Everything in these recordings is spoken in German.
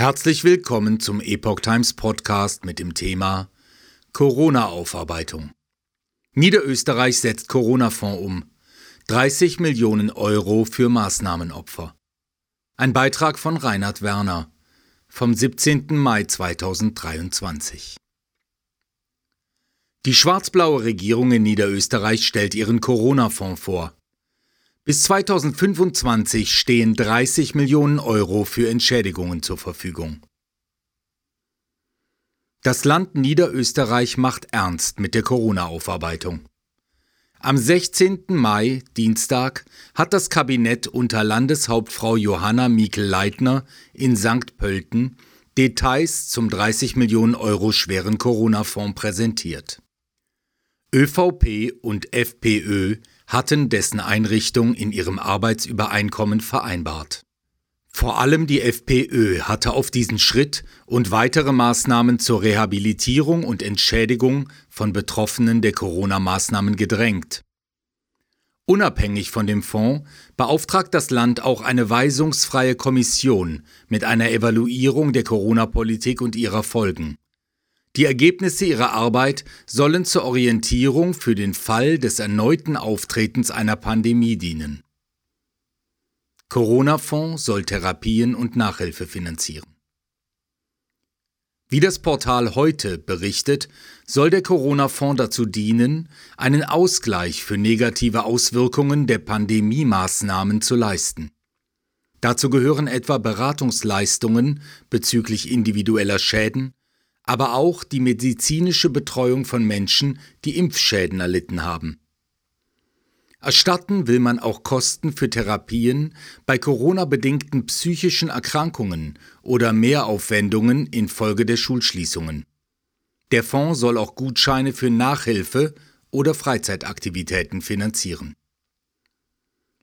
Herzlich willkommen zum Epoch Times Podcast mit dem Thema Corona-Aufarbeitung. Niederösterreich setzt Corona-Fonds um. 30 Millionen Euro für Maßnahmenopfer. Ein Beitrag von Reinhard Werner vom 17. Mai 2023. Die schwarz-blaue Regierung in Niederösterreich stellt ihren Corona-Fonds vor. Bis 2025 stehen 30 Millionen Euro für Entschädigungen zur Verfügung. Das Land Niederösterreich macht ernst mit der Corona-Aufarbeitung. Am 16. Mai, Dienstag, hat das Kabinett unter Landeshauptfrau Johanna Mikl-Leitner in St. Pölten Details zum 30 Millionen Euro schweren Corona-Fonds präsentiert. ÖVP und FPÖ hatten dessen Einrichtung in ihrem Arbeitsübereinkommen vereinbart. Vor allem die FPÖ hatte auf diesen Schritt und weitere Maßnahmen zur Rehabilitierung und Entschädigung von Betroffenen der Corona-Maßnahmen gedrängt. Unabhängig von dem Fonds beauftragt das Land auch eine weisungsfreie Kommission mit einer Evaluierung der Corona-Politik und ihrer Folgen. Die Ergebnisse ihrer Arbeit sollen zur Orientierung für den Fall des erneuten Auftretens einer Pandemie dienen. Corona-Fonds soll Therapien und Nachhilfe finanzieren. Wie das Portal heute berichtet, soll der Corona-Fonds dazu dienen, einen Ausgleich für negative Auswirkungen der Pandemie-Maßnahmen zu leisten. Dazu gehören etwa Beratungsleistungen bezüglich individueller Schäden, aber auch die medizinische Betreuung von Menschen, die Impfschäden erlitten haben. Erstatten will man auch Kosten für Therapien bei Corona-bedingten psychischen Erkrankungen oder Mehraufwendungen infolge der Schulschließungen. Der Fonds soll auch Gutscheine für Nachhilfe oder Freizeitaktivitäten finanzieren.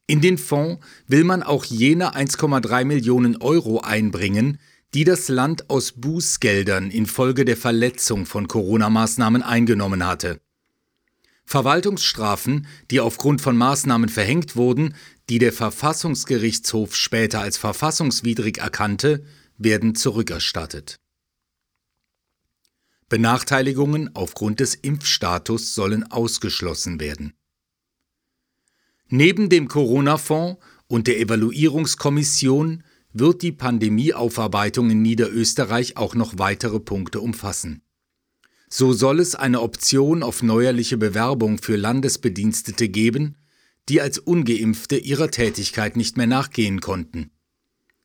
In den Fonds will man auch jene 1,3 Millionen Euro einbringen, die das Land aus Bußgeldern infolge der Verletzung von Corona-Maßnahmen eingenommen hatte. Verwaltungsstrafen, die aufgrund von Maßnahmen verhängt wurden, die der Verfassungsgerichtshof später als verfassungswidrig erkannte, werden zurückerstattet. Benachteiligungen aufgrund des Impfstatus sollen ausgeschlossen werden. Neben dem Corona-Fonds und der Evaluierungskommission wird die Pandemieaufarbeitung in Niederösterreich auch noch weitere Punkte umfassen. So soll es eine Option auf neuerliche Bewerbung für Landesbedienstete geben, die als ungeimpfte ihrer Tätigkeit nicht mehr nachgehen konnten.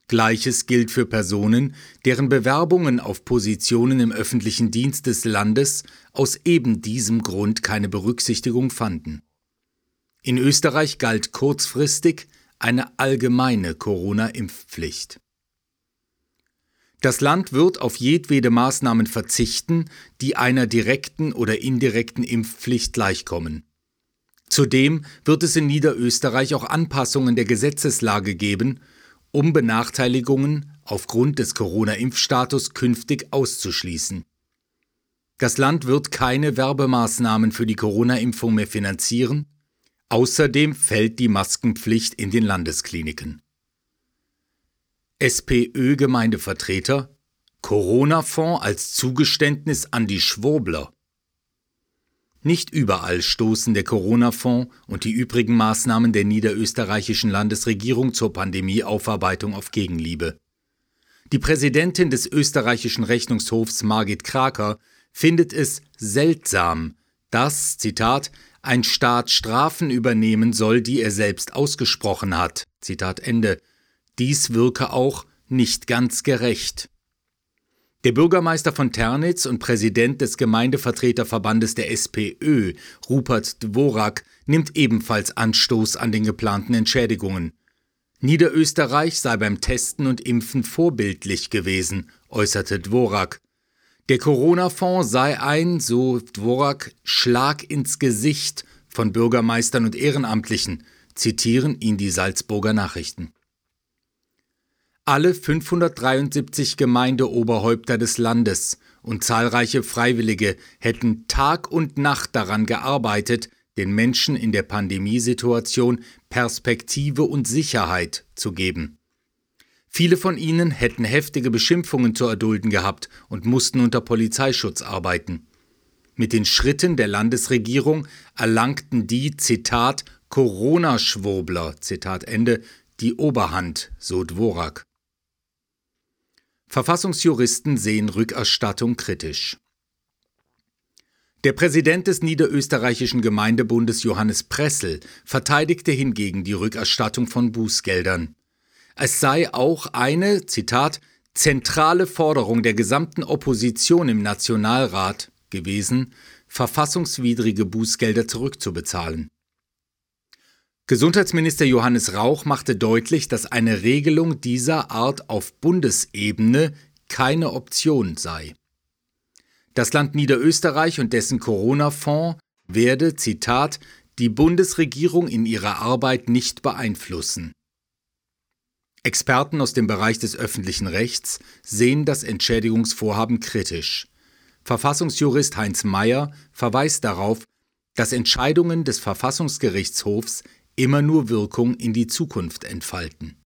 Gleiches gilt für Personen, deren Bewerbungen auf Positionen im öffentlichen Dienst des Landes aus eben diesem Grund keine Berücksichtigung fanden. In Österreich galt kurzfristig eine allgemeine Corona-Impfpflicht. Das Land wird auf jedwede Maßnahmen verzichten, die einer direkten oder indirekten Impfpflicht gleichkommen. Zudem wird es in Niederösterreich auch Anpassungen der Gesetzeslage geben, um Benachteiligungen aufgrund des Corona-Impfstatus künftig auszuschließen. Das Land wird keine Werbemaßnahmen für die Corona-Impfung mehr finanzieren, Außerdem fällt die Maskenpflicht in den Landeskliniken. SPÖ-Gemeindevertreter Corona-Fonds als Zugeständnis an die Schwurbler. Nicht überall stoßen der Corona-Fonds und die übrigen Maßnahmen der niederösterreichischen Landesregierung zur Pandemieaufarbeitung auf Gegenliebe. Die Präsidentin des österreichischen Rechnungshofs Margit Kraker findet es seltsam, dass, Zitat, ein Staat Strafen übernehmen soll, die er selbst ausgesprochen hat. Zitat Ende. Dies wirke auch nicht ganz gerecht. Der Bürgermeister von Ternitz und Präsident des Gemeindevertreterverbandes der SPÖ, Rupert Dvorak, nimmt ebenfalls Anstoß an den geplanten Entschädigungen. Niederösterreich sei beim Testen und Impfen vorbildlich gewesen, äußerte Dvorak. Der Corona-Fonds sei ein, so Dvorak, Schlag ins Gesicht von Bürgermeistern und Ehrenamtlichen, zitieren ihn die Salzburger Nachrichten. Alle 573 Gemeindeoberhäupter des Landes und zahlreiche Freiwillige hätten Tag und Nacht daran gearbeitet, den Menschen in der Pandemiesituation Perspektive und Sicherheit zu geben. Viele von ihnen hätten heftige Beschimpfungen zu erdulden gehabt und mussten unter Polizeischutz arbeiten. Mit den Schritten der Landesregierung erlangten die, Zitat, Corona-Schwurbler, Zitat Ende, die Oberhand, so Dvorak. Verfassungsjuristen sehen Rückerstattung kritisch. Der Präsident des niederösterreichischen Gemeindebundes Johannes Pressel verteidigte hingegen die Rückerstattung von Bußgeldern. Es sei auch eine, Zitat, zentrale Forderung der gesamten Opposition im Nationalrat gewesen, verfassungswidrige Bußgelder zurückzubezahlen. Gesundheitsminister Johannes Rauch machte deutlich, dass eine Regelung dieser Art auf Bundesebene keine Option sei. Das Land Niederösterreich und dessen Corona-Fonds werde, Zitat, die Bundesregierung in ihrer Arbeit nicht beeinflussen. Experten aus dem Bereich des öffentlichen Rechts sehen das Entschädigungsvorhaben kritisch. Verfassungsjurist Heinz Mayer verweist darauf, dass Entscheidungen des Verfassungsgerichtshofs immer nur Wirkung in die Zukunft entfalten